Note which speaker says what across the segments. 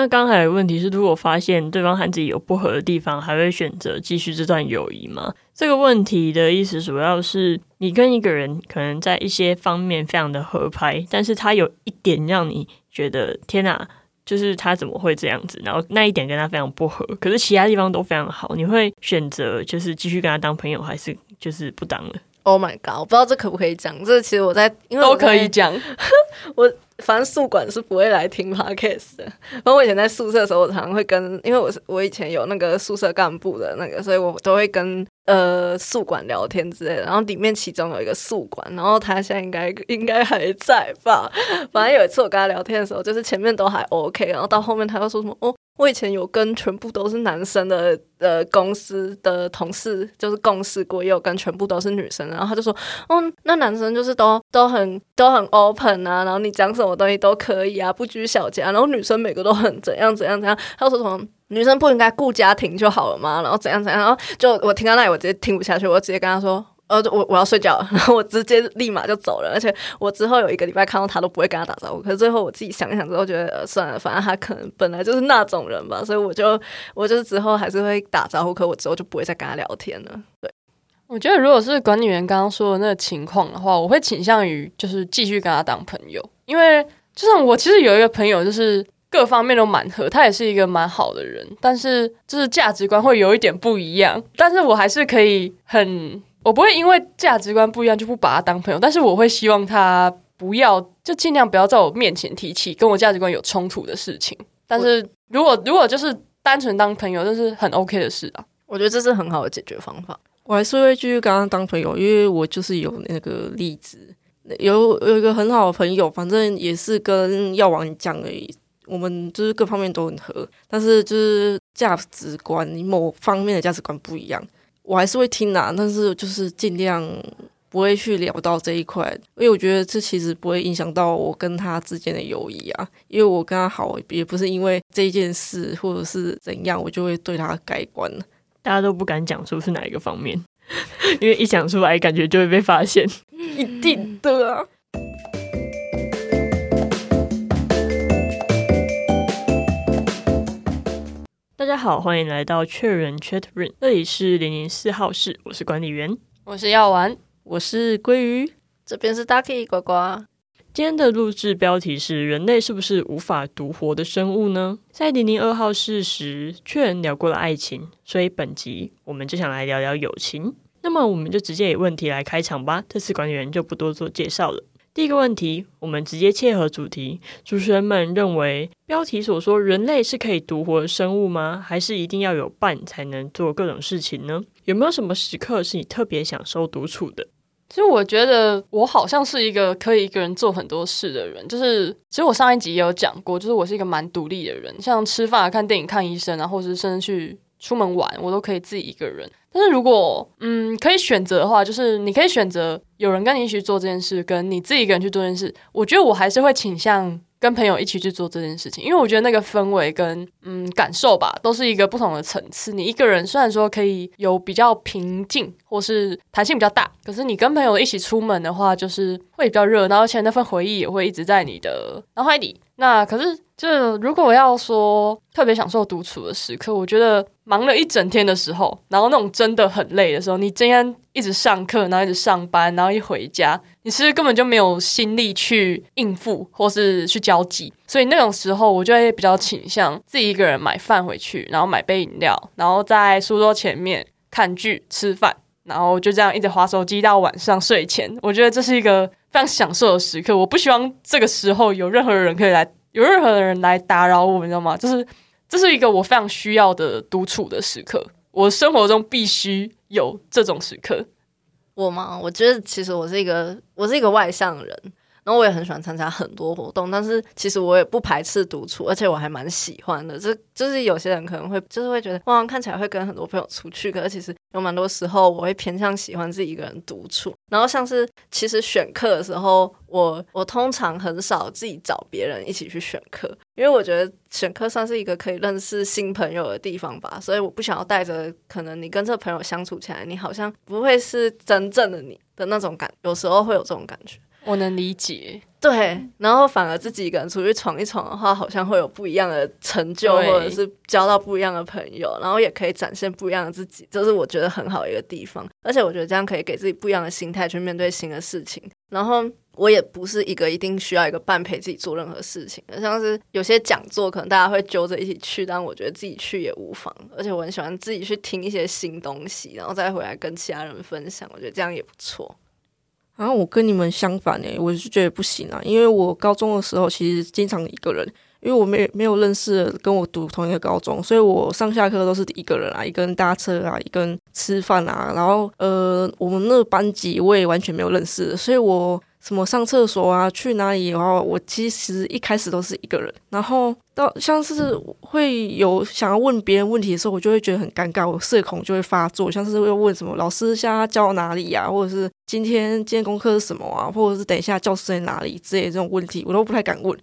Speaker 1: 那刚才的问题是，如果发现对方和自己有不合的地方，还会选择继续这段友谊吗？这个问题的意思主要是，你跟一个人可能在一些方面非常的合拍，但是他有一点让你觉得天哪，就是他怎么会这样子？然后那一点跟他非常不合，可是其他地方都非常好，你会选择就是继续跟他当朋友，还是就是不当了？
Speaker 2: Oh my god！我不知道这可不可以讲。这其实我在因为我
Speaker 3: 都可以讲。
Speaker 2: 我反正宿管是不会来听 podcast 的。然后我以前在宿舍的时候，我常常会跟，因为我是我以前有那个宿舍干部的那个，所以我都会跟呃宿管聊天之类的。然后里面其中有一个宿管，然后他现在应该应该还在吧。反正有一次我跟他聊天的时候，就是前面都还 OK，然后到后面他又说什么哦。我以前有跟全部都是男生的呃公司的同事，就是共事过，也有跟全部都是女生。然后他就说，哦，那男生就是都都很都很 open 啊，然后你讲什么东西都可以啊，不拘小节。然后女生每个都很怎样怎样怎样。他说什么女生不应该顾家庭就好了吗？然后怎样怎样。然后就我听到那里，我直接听不下去，我直接跟他说。呃，我我要睡觉，然后我直接立马就走了，而且我之后有一个礼拜看到他都不会跟他打招呼。可是最后我自己想一想之后，觉得、呃、算了，反正他可能本来就是那种人吧，所以我就我就是之后还是会打招呼，可我之后就不会再跟他聊天了。对，
Speaker 3: 我觉得如果是管理员刚刚说的那个情况的话，我会倾向于就是继续跟他当朋友，因为就像我其实有一个朋友，就是各方面都蛮合，他也是一个蛮好的人，但是就是价值观会有一点不一样，但是我还是可以很。我不会因为价值观不一样就不把他当朋友，但是我会希望他不要，就尽量不要在我面前提起跟我价值观有冲突的事情。但是如果如果就是单纯当朋友，这是很 OK 的事啊。
Speaker 2: 我觉得这是很好的解决方法。
Speaker 4: 我还是会继续跟他当朋友，因为我就是有那个例子，有有一个很好的朋友，反正也是跟药王讲而已。我们就是各方面都很合，但是就是价值观某方面的价值观不一样。我还是会听啦，但是就是尽量不会去聊到这一块，因为我觉得这其实不会影响到我跟他之间的友谊啊。因为我跟他好，也不是因为这一件事或者是怎样，我就会对他改观。
Speaker 1: 大家都不敢讲出是哪一个方面，因为一讲出来，感觉就会被发现。
Speaker 4: 一定的啊。
Speaker 1: 大家好，欢迎来到确认 Chat Room，这里是零零四号室，我是管理员。
Speaker 3: 我是药丸，
Speaker 4: 我是鲑鱼，
Speaker 2: 这边是 Ducky 呱呱。
Speaker 1: 今天的录制标题是“人类是不是无法独活的生物呢？”在零零二号室时，确认聊过了爱情，所以本集我们就想来聊聊友情。那么，我们就直接以问题来开场吧。这次管理员就不多做介绍了。第一个问题，我们直接切合主题。主持人们认为，标题所说人类是可以独活的生物吗？还是一定要有伴才能做各种事情呢？有没有什么时刻是你特别享受独处的？
Speaker 3: 其实我觉得我好像是一个可以一个人做很多事的人，就是其实我上一集也有讲过，就是我是一个蛮独立的人，像吃饭、看电影、看医生啊，或是甚至去出门玩，我都可以自己一个人。但是如果嗯可以选择的话，就是你可以选择有人跟你一起做这件事，跟你自己一个人去做这件事，我觉得我还是会倾向。跟朋友一起去做这件事情，因为我觉得那个氛围跟嗯感受吧，都是一个不同的层次。你一个人虽然说可以有比较平静，或是弹性比较大，可是你跟朋友一起出门的话，就是会比较热闹，而且那份回忆也会一直在你的脑海里。那可是，就如果我要说特别享受独处的时刻，我觉得忙了一整天的时候，然后那种真的很累的时候，你今天一直上课，然后一直上班，然后一回家，你其实根本就没有心力去应付或是去交际，所以那种时候，我就会比较倾向自己一个人买饭回去，然后买杯饮料，然后在书桌前面看剧、吃饭，然后就这样一直划手机到晚上睡前。我觉得这是一个非常享受的时刻，我不希望这个时候有任何人可以来，有任何的人来打扰我，你知道吗？就是这是一个我非常需要的独处的时刻，我生活中必须有这种时刻。
Speaker 2: 我吗？我觉得其实我是一个我是一个外向人，然后我也很喜欢参加很多活动，但是其实我也不排斥独处，而且我还蛮喜欢的。这就是有些人可能会就是会觉得，哇，看起来会跟很多朋友出去，可是其实有蛮多时候我会偏向喜欢自己一个人独处。然后像是其实选课的时候，我我通常很少自己找别人一起去选课，因为我觉得选课算是一个可以认识新朋友的地方吧，所以我不想要带着可能你跟这朋友相处起来，你好像不会是真正的你的那种感，有时候会有这种感觉。
Speaker 3: 我能理解。
Speaker 2: 对，然后反而自己一个人出去闯一闯的话，好像会有不一样的成就，或者是交到不一样的朋友，然后也可以展现不一样的自己，这是我觉得很好的一个地方。而且我觉得这样可以给自己不一样的心态去面对新的事情。然后我也不是一个一定需要一个伴陪自己做任何事情的，像是有些讲座可能大家会揪着一起去，但我觉得自己去也无妨。而且我很喜欢自己去听一些新东西，然后再回来跟其他人分享，我觉得这样也不错。
Speaker 4: 然后我跟你们相反诶，我是觉得不行啊，因为我高中的时候其实经常一个人，因为我没没有认识跟我读同一个高中，所以我上下课都是一个人啊，一个人搭车啊，一个人吃饭啊，然后呃，我们那个班级我也完全没有认识，所以我什么上厕所啊，去哪里然后，我其实一开始都是一个人，然后到像是会有想要问别人问题的时候，我就会觉得很尴尬，我社恐就会发作，像是会问什么老师现在教哪里呀、或者是今天今天功课是什么啊，或者是等一下教室在哪里之类的这种问题，我都不太敢问。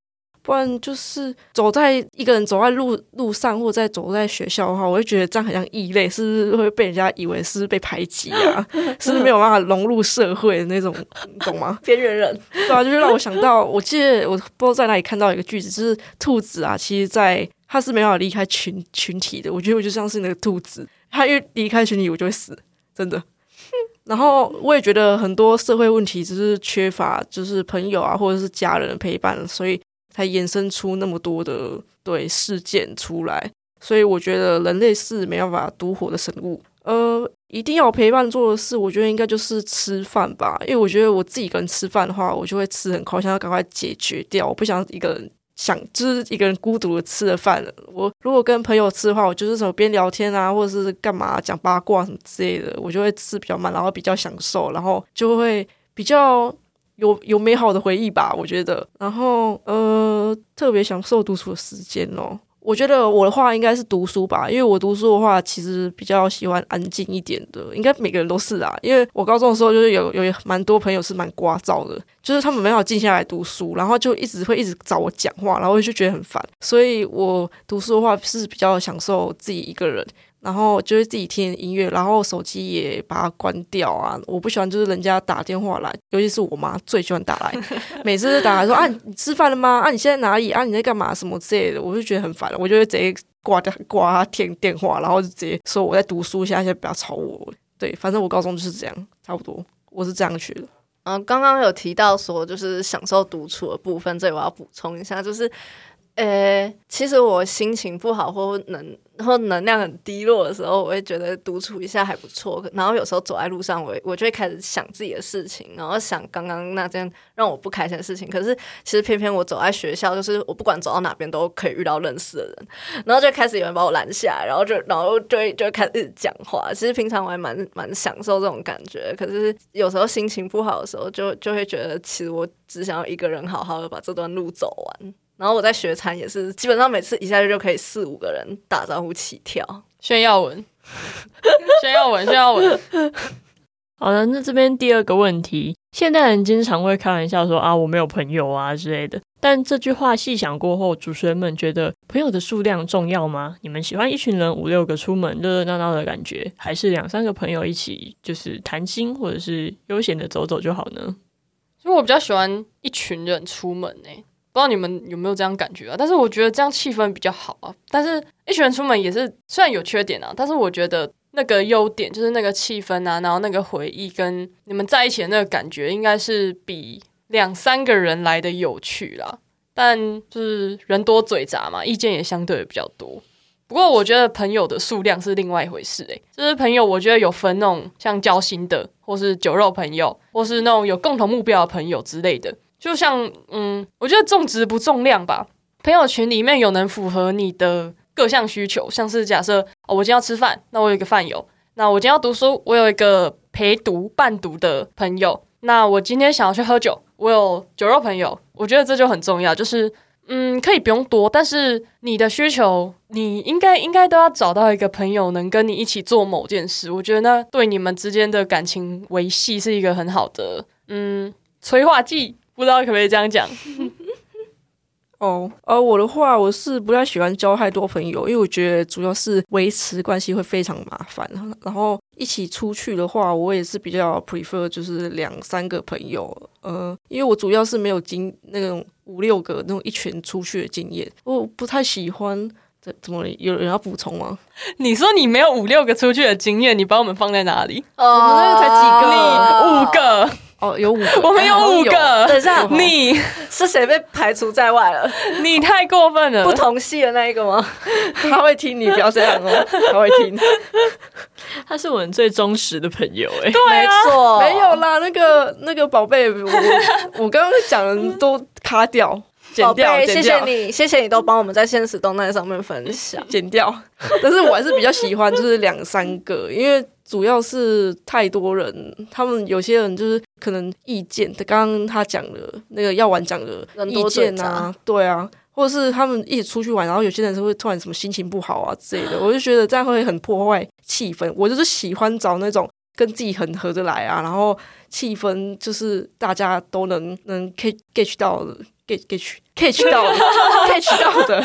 Speaker 4: 不然就是走在一个人走在路路上，或者在走在学校的话，我会觉得这样很像异类，是不是会被人家以为是被排挤啊？是不是没有办法融入社会的那种，你懂吗？
Speaker 2: 边缘人，
Speaker 4: 对啊，就是让我想到，我记得我不知道在哪里看到一个句子，就是兔子啊，其实在它是没办法离开群群体的。我觉得我就像是那个兔子，它一离开群体，我就会死，真的。然后我也觉得很多社会问题只是缺乏就是朋友啊或者是家人的陪伴，所以才衍生出那么多的对事件出来。所以我觉得人类是没办法独活的生物。呃，一定要陪伴做的事，我觉得应该就是吃饭吧。因为我觉得我自己一个人吃饭的话，我就会吃很快，想要赶快解决掉，我不想一个人想就是一个人孤独的吃了饭了。我如果跟朋友吃的话，我就是什么边聊天啊，或者是干嘛讲八卦什么之类的，我就会吃比较慢，然后比较享受，然后就会比较有有美好的回忆吧，我觉得。然后呃，特别享受独处的时间哦。我觉得我的话应该是读书吧，因为我读书的话其实比较喜欢安静一点的，应该每个人都是啊。因为我高中的时候就是有有蛮多朋友是蛮聒噪的，就是他们没有静下来读书，然后就一直会一直找我讲话，然后就觉得很烦。所以我读书的话是比较享受自己一个人，然后就是自己听音乐，然后手机也把它关掉啊。我不喜欢就是人家打电话来，尤其是我妈最喜欢打来，每次打来说啊你吃饭了吗？啊你现在哪里？啊你在干嘛？什么之类的，我就觉得很烦了，我就会直接挂掉挂他电电话，然后就直接说我在读书，现在先不要吵我。对，反正我高中就是这样，差不多，我是这样去的。
Speaker 2: 嗯，刚刚有提到说就是享受独处的部分，这里我要补充一下，就是，呃，其实我心情不好或能或能量很低落的时候，我会觉得独处一下还不错。然后有时候走在路上，我我就会开始想自己的事情，然后想刚刚那件让我不开心的事情。可是其实偏偏我走在学校，就是我不管走到哪边都可以遇到认识的人，然后就开始有人把我拦下，然后就然后就就开始讲话。其实平常我还蛮蛮享受这种感觉，可是有时候心情不好的时候，就就会觉得其实我只想要一个人好好的把这段路走完。然后我在学餐也是，基本上每次一下去就可以四五个人打招呼起跳。
Speaker 3: 炫耀文，炫耀文，炫耀文。
Speaker 1: 好的，那这边第二个问题，现代人经常会开玩笑说啊，我没有朋友啊之类的。但这句话细想过后，主持人们觉得朋友的数量重要吗？你们喜欢一群人五六个出门热热闹闹的感觉，还是两三个朋友一起就是谈心或者是悠闲的走走就好呢？
Speaker 3: 因为我比较喜欢一群人出门呢、不知道你们有没有这样感觉啊？但是我觉得这样气氛比较好啊。但是一群人出门也是虽然有缺点啊，但是我觉得那个优点就是那个气氛啊，然后那个回忆跟你们在一起的那个感觉，应该是比两三个人来的有趣啦。但就是人多嘴杂嘛，意见也相对比较多。不过我觉得朋友的数量是另外一回事、欸，就是朋友，我觉得有分那种像交心的，或是酒肉朋友，或是那种有共同目标的朋友之类的。就像嗯，我觉得重质不重量吧。朋友群里面有能符合你的各项需求，像是假设哦，我今天要吃饭，那我有一个饭友；那我今天要读书，我有一个陪读伴读的朋友；那我今天想要去喝酒，我有酒肉朋友。我觉得这就很重要，就是嗯，可以不用多，但是你的需求，你应该应该都要找到一个朋友能跟你一起做某件事。我觉得那对你们之间的感情维系是一个很好的嗯催化剂。不知道可不可以这样讲？
Speaker 4: 哦，而我的话，我是不太喜欢交太多朋友，因为我觉得主要是维持关系会非常麻烦。然后一起出去的话，我也是比较 prefer 就是两三个朋友，呃，因为我主要是没有经那种五六个那种一群出去的经验，我不太喜欢。怎怎么有人要补充吗？
Speaker 3: 你说你没有五六个出去的经验，你把我们放在哪里？
Speaker 2: 我
Speaker 4: 们那个才几个
Speaker 3: 你五个。
Speaker 4: 哦，有五个，
Speaker 3: 我们有五个。
Speaker 2: 等一下，
Speaker 3: 你
Speaker 2: 是谁被排除在外了？
Speaker 3: 你太过分了。
Speaker 2: 不同系的那一个吗？
Speaker 4: 他会听你，不要这样哦。他会听，
Speaker 1: 他是我们最忠实的朋友。哎，
Speaker 3: 对
Speaker 2: 没错，
Speaker 4: 没有啦。那个那个宝贝，我我刚刚讲的都卡掉。
Speaker 2: 剪掉，谢谢你，谢谢你都帮我们在现实动态上面分享，
Speaker 4: 剪掉。但是我还是比较喜欢，就是两三个，因为主要是太多人，他们有些人就是可能意见，他刚刚他讲的那个药丸讲的意见啊，对啊，或者是他们一起出去玩，然后有些人是会突然什么心情不好啊之类的，我就 觉得这样会很破坏气氛。我就是喜欢找那种跟自己很合得来啊，然后气氛就是大家都能能 get 到的。Get get catch 到 catch 到的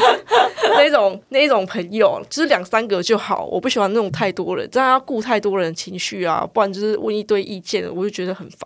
Speaker 4: 那种那种朋友，就是两三个就好。我不喜欢那种太多人，这样要顾太多人情绪啊，不然就是问一堆意见，我就觉得很烦。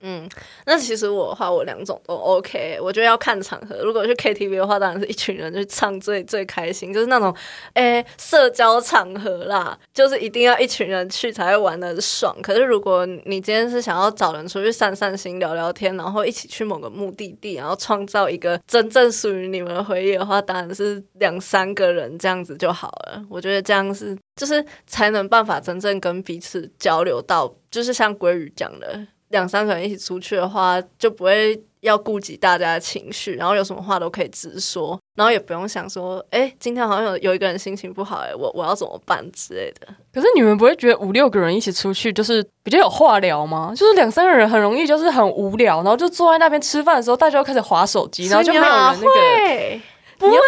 Speaker 2: 嗯，那其实我的话，我两种都 OK。我觉得要看场合。如果去 KTV 的话，当然是一群人去唱最最开心，就是那种诶社交场合啦，就是一定要一群人去才会玩的爽。可是如果你今天是想要找人出去散散心、聊聊天，然后一起去某个目的地，然后创造一个真正属于你们的回忆的话，当然是两三个人这样子就好了。我觉得这样是就是才能办法真正跟彼此交流到，就是像鲑鱼讲的。两三个人一起出去的话，就不会要顾及大家的情绪，然后有什么话都可以直说，然后也不用想说，哎，今天好像有有一个人心情不好，哎，我我要怎么办之类的。
Speaker 3: 可是你们不会觉得五六个人一起出去就是比较有话聊吗？就是两三个人很容易就是很无聊，然后就坐在那边吃饭的时候，大家就开始划手机，然后就没有人那个，不会吗？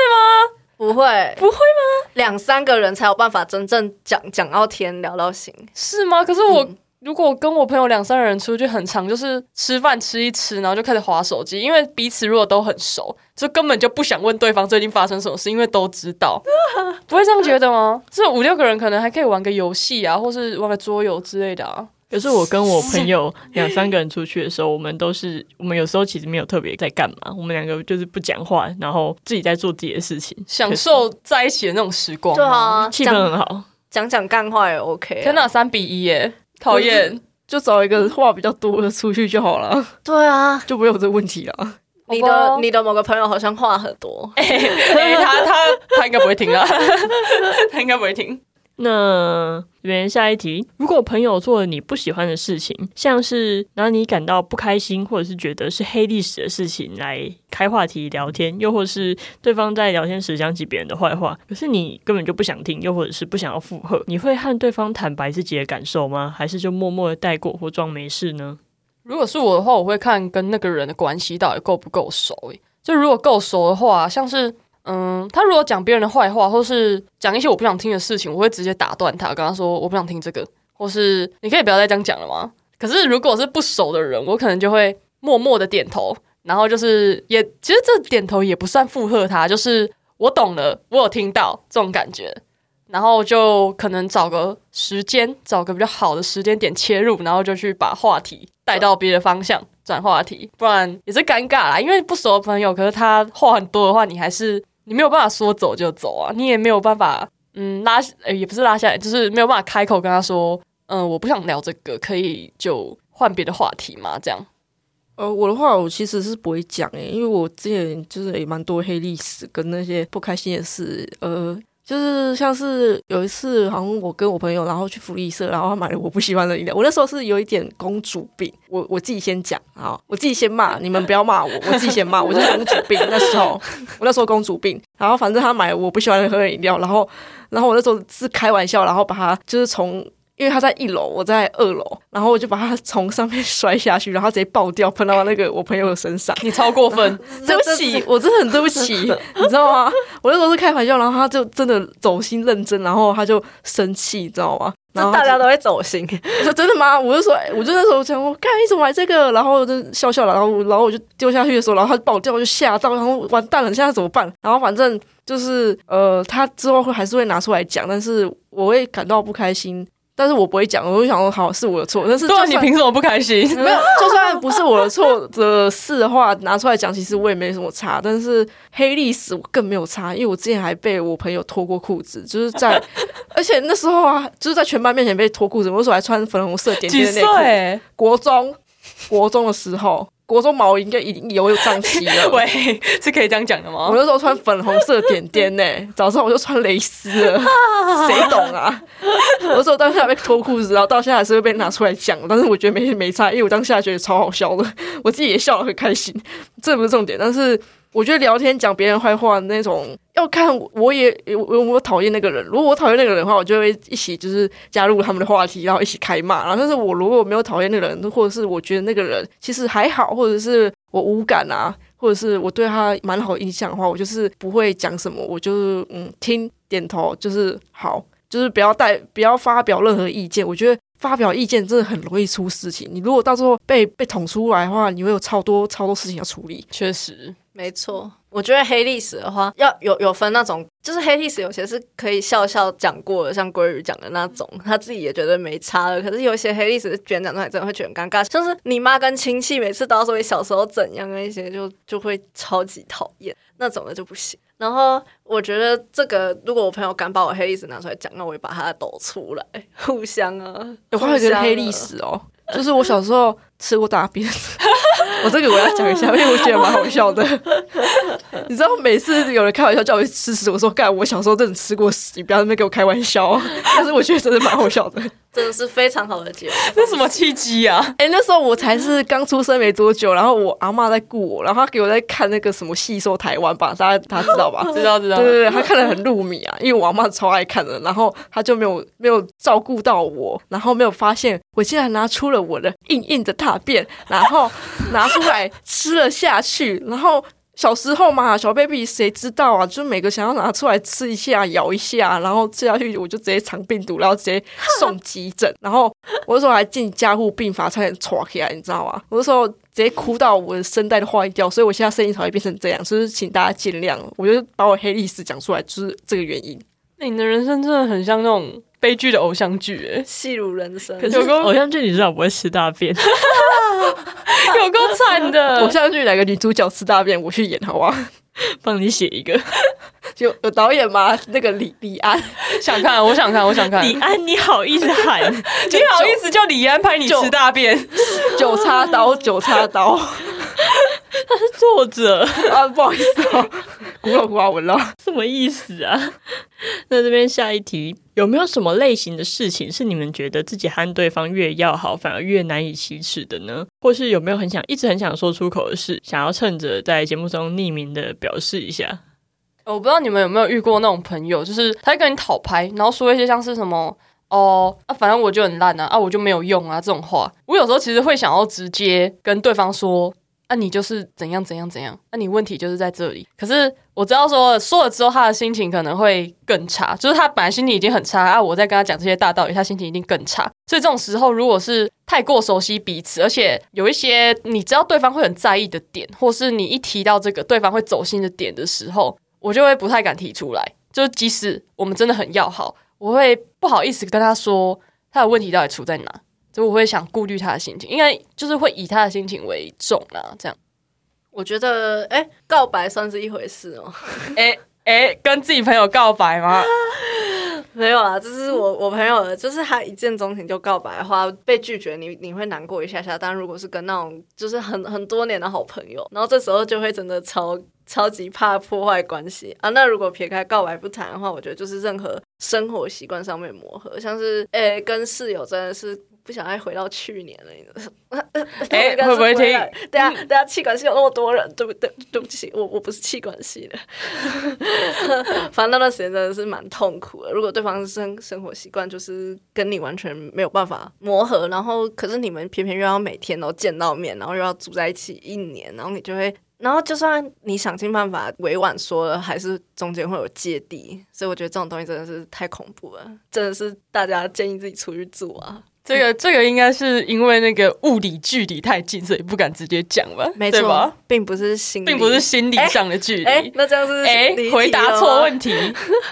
Speaker 2: 不会，
Speaker 3: 不会吗？
Speaker 2: 两三个人才有办法真正讲讲到天，聊到心，
Speaker 3: 是吗？可是我。如果跟我朋友两三个人出去很长，就是吃饭吃一吃，然后就开始划手机，因为彼此如果都很熟，就根本就不想问对方最近发生什么事，因为都知道，不会这样觉得吗？这五六个人可能还可以玩个游戏啊，或是玩个桌游之类的啊。
Speaker 1: 可是我跟我朋友两三个人出去的时候，我们都是我们有时候其实没有特别在干嘛，我们两个就是不讲话，然后自己在做自己的事情，
Speaker 3: 享受在一起的那种时光。
Speaker 2: 对啊，
Speaker 1: 气氛很好，
Speaker 2: 讲讲干话也 OK。
Speaker 3: 天哪，三比一耶！讨厌，
Speaker 4: 就找一个话比较多的出去就好了。
Speaker 2: 对啊，
Speaker 4: 就不有这个问题了。
Speaker 2: 你的你的某个朋友好像话很多，
Speaker 3: 他他他应该不会听啊，他应该不会听。
Speaker 1: 那原下一题，如果朋友做了你不喜欢的事情，像是让你感到不开心，或者是觉得是黑历史的事情来开话题聊天，又或是对方在聊天时讲起别人的坏话，可是你根本就不想听，又或者是不想要附和，你会和对方坦白自己的感受吗？还是就默默的带过或装没事呢？
Speaker 3: 如果是我的话，我会看跟那个人的关系到底够不够熟。就如果够熟的话，像是。嗯，他如果讲别人的坏话，或是讲一些我不想听的事情，我会直接打断他，跟他说我不想听这个，或是你可以不要再这样讲了吗？可是如果是不熟的人，我可能就会默默的点头，然后就是也其实这点头也不算附和他，就是我懂了，我有听到这种感觉，然后就可能找个时间，找个比较好的时间点切入，然后就去把话题带到别的方向转话题，不然也是尴尬啦，因为不熟的朋友，可是他话很多的话，你还是。你没有办法说走就走啊，你也没有办法，嗯，拉，也不是拉下来，就是没有办法开口跟他说，嗯，我不想聊这个，可以就换别的话题嘛？这样。
Speaker 4: 呃，我的话，我其实是不会讲诶，因为我之前就是也蛮多黑历史跟那些不开心的事，呃。就是像是有一次，好像我跟我朋友，然后去福利社，然后他买了我不喜欢的饮料。我那时候是有一点公主病，我我自己先讲啊，我自己先骂，你们不要骂我，我自己先骂，我就是公主病。那时候我那时候公主病，然后反正他买我不喜欢喝的饮料，然后然后我那时候是开玩笑，然后把他就是从。因为他在一楼，我在二楼，然后我就把他从上面摔下去，然后直接爆掉，喷到那个我朋友的身上。
Speaker 3: 你超过分，
Speaker 4: 对不起，我真的很对不起，你知道吗？我那时候是开玩笑，然后他就真的走心认真，然后他就生气，你知道吗？然后
Speaker 2: 这大家都会走心。
Speaker 4: 我 说真的吗？我就说，我就那时候想，我看你怎么来这个，然后我就笑笑了，然后然后我就丢下去的时候，然后他爆掉，我就吓到，然后完蛋了，现在怎么办？然后反正就是呃，他之后会还是会拿出来讲，但是我会感到不开心，但是我不会讲，我就想说好是我的错，但是
Speaker 3: 对你凭什么不开心？
Speaker 4: 没有，就算不是我的错的事的话，拿出来讲，其实我也没什么差。但是黑历史我更没有差，因为我之前还被我朋友脱过裤子，就是在，而且那时候啊，就是在全班面前被脱裤子。我那时候还穿粉红色点
Speaker 3: 几
Speaker 4: 点的 内裤。国中，国中的时候，国中毛应该已经有有胀气了。
Speaker 3: 喂，是可以这样讲的吗
Speaker 4: 我？那时候穿粉红色点点呢、早上我就穿蕾丝了，谁懂啊？我那时候当下被脱裤子，然后到现在还是会被拿出来讲，但是我觉得没没差，因为我当下觉得超好笑的，我自己也笑得很开心，这不是重点。但是我觉得聊天讲别人坏话那种，要看我也我我我讨厌那个人，如果我讨厌那个人的话，我就会一起就是加入他们的话题，然后一起开骂。然后但是我如果没有讨厌那个人，或者是我觉得那个人其实还好，或者是我无感啊，或者是我对他蛮好印象的话，我就是不会讲什么，我就是嗯听点头，就是好，就是不要带不要发表任何意见。我觉得发表意见真的很容易出事情，你如果到时候被被捅出来的话，你会有超多超多事情要处理。
Speaker 3: 确实，
Speaker 2: 没错，我觉得黑历史的话，要有有分那种，就是黑历史有些是可以笑笑讲过的，像鲑鱼讲的那种，他自己也觉得没差了。可是有一些黑历史别人讲出来，真的会觉得很尴尬，像是你妈跟亲戚每次都要说你小时候怎样那一些，就就会超级讨厌那种的就不行。然后我觉得这个，如果我朋友敢把我黑历史拿出来讲，那我会把他抖出来，互相啊，
Speaker 4: 我还有一
Speaker 2: 互相啊
Speaker 4: 个黑历史哦，就是我小时候吃过大便，我这个我要讲一下，因为我觉得蛮好笑的。你知道，每次有人开玩笑叫我去吃屎，我说干，我小时候真的吃过屎，你不要在那边给我开玩笑哦。但是我觉得真的蛮好笑的。
Speaker 2: 真的是非常好的结果。
Speaker 3: 这什么契机啊？
Speaker 4: 哎、那时候我才是刚出生没多久，然后我阿妈在雇我，然后她给我在看那个什么《戏说台湾》吧，大家大家知道吧？
Speaker 3: 知道知道
Speaker 4: 对，对对，他看的很入迷啊，因为我阿妈超爱看的，然后她就没有没有照顾到我，然后没有发现我竟然拿出了我的硬硬的大便，然后拿出来吃了下去，然后。小时候嘛，小 baby 谁知道啊？就每个想要拿出来吃一下、咬一下，然后吃下去我就直接肠病毒，然后直接送急诊。然后我那时候还进加护病房，差点戳起来，你知道吗？我那时候直接哭到我的声带都坏掉，所以我现在声音才会变成这样，就是请大家见谅。我就把我黑历史讲出来，就是这个原因。
Speaker 3: 那你的人生真的很像那种悲剧的偶像剧，哎，
Speaker 2: 戏如人生，
Speaker 1: 可是
Speaker 3: 有个
Speaker 1: 偶像剧你知道我不会吃大便，
Speaker 3: 有够惨的。
Speaker 4: 偶像剧哪个女主角吃大便，我去演，好不好？
Speaker 1: 帮你写一个。
Speaker 4: 有有导演吗？那个李李安，
Speaker 3: 想看，我想看，我想看。
Speaker 1: 李安，你好意思喊？
Speaker 3: 你好意思叫李安拍你吃大便？
Speaker 4: 九叉刀，九叉刀
Speaker 1: 作者
Speaker 4: 啊！不好意思哦，孤陋寡闻了。
Speaker 1: 什么意思啊？那这边下一题，有没有什么类型的事情是你们觉得自己和对方越要好，反而越难以启齿的呢？或是有没有很想一直很想说出口的事，想要趁着在节目中匿名的表示一下？
Speaker 3: 我不知道你们有没有遇过那种朋友，就是他会跟你讨拍，然后说一些像是什么哦啊，反正我就很烂啊，啊我就没有用啊这种话。我有时候其实会想要直接跟对方说，啊你就是怎样怎样怎样，啊你问题就是在这里。可是我知道说说了之后，他的心情可能会更差，就是他本来心情已经很差啊，我在跟他讲这些大道理，他心情一定更差。所以这种时候，如果是太过熟悉彼此，而且有一些你知道对方会很在意的点，或是你一提到这个对方会走心的点的时候，我就会不太敢提出来。就即使我们真的很要好，我会不好意思跟他说他的问题到底出在哪，就我会想顾虑他的心情，应该就是会以他的心情为重啦。这样，
Speaker 2: 我觉得，哎、告白算是一回事哦。
Speaker 3: 哎哎，跟自己朋友告白吗？
Speaker 2: 没有啊，就是我我朋友的，就是他一见钟情就告白的话，被拒绝你你会难过一下下。但如果是跟那种就是很很多年的好朋友，然后这时候就会真的超超级怕破坏关系啊。那如果撇开告白不谈的话，我觉得就是任何生活习惯上面磨合，像是诶、跟室友真的是。不想再回到去年了，你知道？
Speaker 3: 诶
Speaker 2: 应该是
Speaker 3: 会不会听？
Speaker 2: 对啊，对啊，气管系有那么多人，对不对？对不起，我我不是气管系的。反正那段时间真的是蛮痛苦的。如果对方生生活习惯就是跟你完全没有办法磨合，然后可是你们偏偏又要每天都见到面，然后又要住在一起一年，然后你就会然后就算你想尽办法委婉说了，还是中间会有芥蒂，所以我觉得这种东西真的是太恐怖了，真的是大家建议自己出去住啊。
Speaker 3: 这个这个应该是因为那个物理距离太近，所以不敢直接讲吧？
Speaker 2: 没错？，并不是心理，
Speaker 3: 并不是心理上的距离。
Speaker 2: 哎、
Speaker 3: 哎、
Speaker 2: 那这样是离题
Speaker 3: 回答错问题。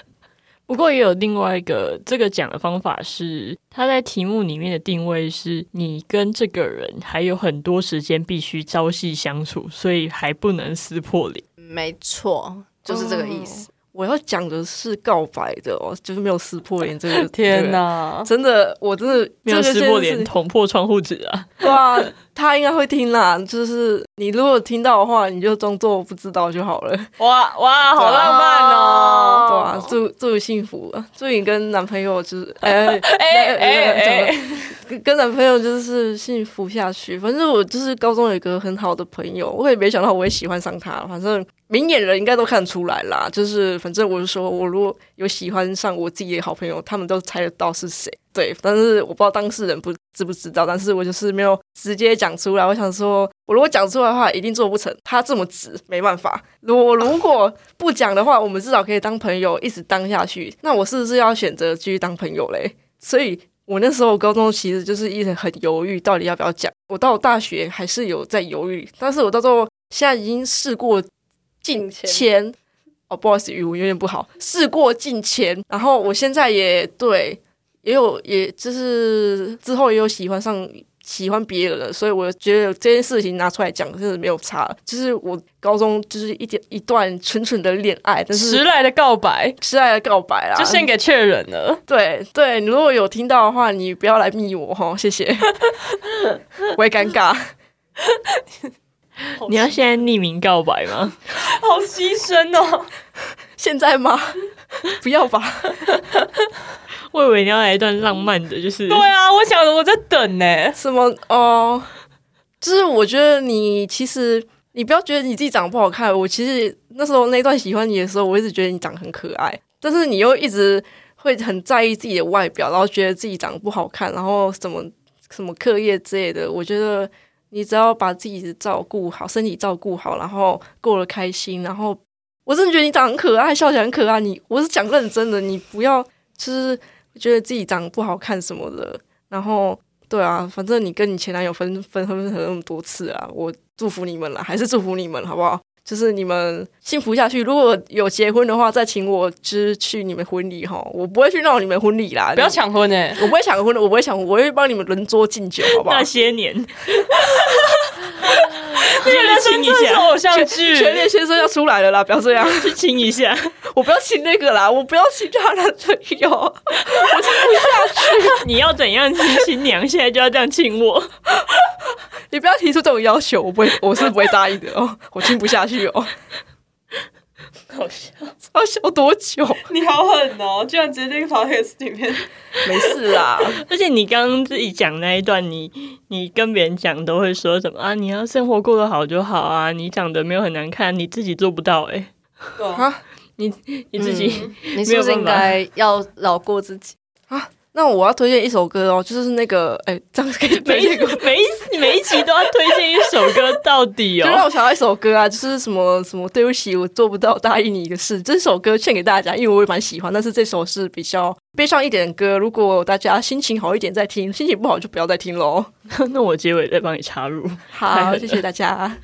Speaker 1: 不过也有另外一个这个讲的方法是，他在题目里面的定位是你跟这个人还有很多时间必须朝夕相处，所以还不能撕破脸。
Speaker 2: 没错，就是这个意思。
Speaker 4: 我要讲的是告白的哦，就是没有撕破脸这个。
Speaker 3: 天
Speaker 4: 哪！真的，我真的
Speaker 1: 没有撕破脸，捅破窗户纸啊！
Speaker 4: 对啊，他应该会听啦。就是你如果听到的话，你就装作不知道就好了。
Speaker 3: 哇哇，好浪漫哦！
Speaker 4: 对啊，祝祝你幸福，祝你跟男朋友就是哎
Speaker 3: 哎哎哎，
Speaker 4: 跟跟男朋友就是幸福下去。反正我就是高中有一个很好的朋友，我也没想到我会喜欢上他。反正明眼人应该都看出来啦。就是反正我就说我如果有喜欢上我自己的好朋友，他们都猜得到是谁。对，但是我不知道当事人不知不知道，但是我就是没有直接讲出来。我想说，我如果讲出来的话，一定做不成。他这么直，没办法。我如果不讲的话，我们至少可以当朋友，一直当下去。那我是不是要选择继续当朋友嘞？所以我那时候高中其实就是一直很犹豫，到底要不要讲。我到大学还是有在犹豫，但是我到时候现在已经试过近
Speaker 2: 近
Speaker 4: 前。哦，不好意思，语文有点不好。事过境迁，然后我现在也对，也有，也就是之后也有喜欢上喜欢别人了，所以我觉得这件事情拿出来讲，真的没有差。就是我高中就是一点一段纯纯的恋爱，但是
Speaker 3: 迟来的告白
Speaker 4: 迟来的告白啦，
Speaker 3: 就献给确认了。
Speaker 4: 对对，你如果有听到的话，你不要来密我哈，谢谢，我会尴尬。
Speaker 1: 你要现在匿名告白吗？
Speaker 3: 好牺牲哦！
Speaker 4: 现在吗？不要吧。
Speaker 1: 我以为你要来一段浪漫的，就是
Speaker 3: 对啊，我想着我在等呢。
Speaker 4: 什么哦？就是我觉得你其实你不要觉得你自己长得不好看。我其实那时候那段喜欢你的时候，我一直觉得你长得很可爱，但是你又一直会很在意自己的外表，然后觉得自己长得不好看，然后什么什么课业之类的。我觉得你只要把自己的照顾好，身体照顾好，然后过得开心，然后我真的觉得你长得很可爱，笑起来很可爱。你我是讲认真的，你不要就是觉得自己长得不好看什么的，然后。对啊，反正你跟你前男友分分分合那么多次啊，我祝福你们了，还是祝福你们好不好？就是你们幸福下去。如果有结婚的话，再请我就是去你们婚礼哈，我不会去闹你们婚礼啦，
Speaker 3: 不要，抢婚哎！
Speaker 4: 我不会抢婚的，我不会抢婚，我会帮你们轮桌敬酒，好不好
Speaker 1: 那？些年，
Speaker 3: 这个
Speaker 1: 亲一下
Speaker 3: 真的是偶像剧，
Speaker 4: 全脸先生要出来了啦，不要这样，
Speaker 1: 去亲一下。
Speaker 4: 我不要亲那个啦，我不要亲他男朋友，
Speaker 1: 你要怎样亲新娘？现在就要这样亲我。
Speaker 4: 你不要提出这种要求，我不会，我是不会答应的哦，我亲不下去哦，
Speaker 1: 好笑。
Speaker 4: 要笑多久？
Speaker 3: 你好狠哦！居然直接这个 podcast 里面，
Speaker 4: 没事啦，
Speaker 1: 而且你刚刚自己讲那一段，你你跟别人讲都会说什么啊？你要生活过得好就好啊，你长得没有很难看，你自己做不到哎、
Speaker 4: 啊。
Speaker 1: 你你自己、
Speaker 2: 你是不是应该要饶过自己？
Speaker 4: 那我要推荐一首歌哦，就是那个，哎、这样可以推
Speaker 1: 每一
Speaker 4: 荐。
Speaker 1: 每一每一集都要推荐一首歌到底哦。
Speaker 4: 就让我想到一首歌啊，就是什么什么，对不起，我做不到答应你一个事。这首歌献给大家，因为我也蛮喜欢，但是这首是比较悲伤一点的歌。如果大家心情好一点再听，心情不好就不要再听喽。
Speaker 1: 那我结尾再帮你插入。
Speaker 4: 好，谢谢大家。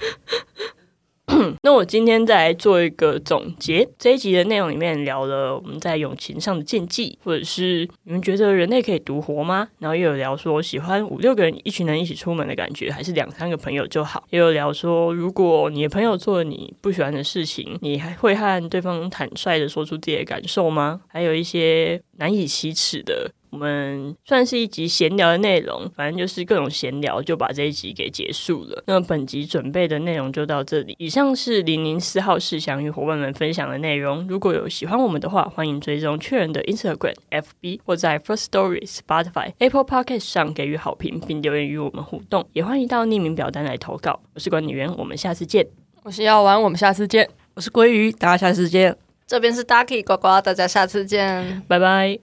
Speaker 1: 那我今天再来做一个总结。这一集的内容里面聊了我们在友情上的禁忌，或者是你们觉得人类可以独活吗？然后又有聊说喜欢五六个人一群人一起出门的感觉，还是两三个朋友就好。也有聊说，如果你的朋友做了你不喜欢的事情，你还会和对方坦率的说出自己的感受吗？还有一些难以启齿的。我们算是一集闲聊的内容，反正就是各种闲聊，就把这一集给结束了。那么本集准备的内容就到这里。以上是零零四号事想与伙伴们分享的内容。如果有喜欢我们的话，欢迎追踪确认的 Instagram、FB 或在 First Story、Spotify、Apple Podcast 上给予好评，并留言与我们互动。也欢迎到匿名表单来投稿。我是管理员，我们下次见，
Speaker 3: 我是药丸，我们下次见。
Speaker 4: 我是鲑鱼，大家下次见。
Speaker 2: 这边是 Ducky 呱呱，大家下次见。
Speaker 1: 拜拜。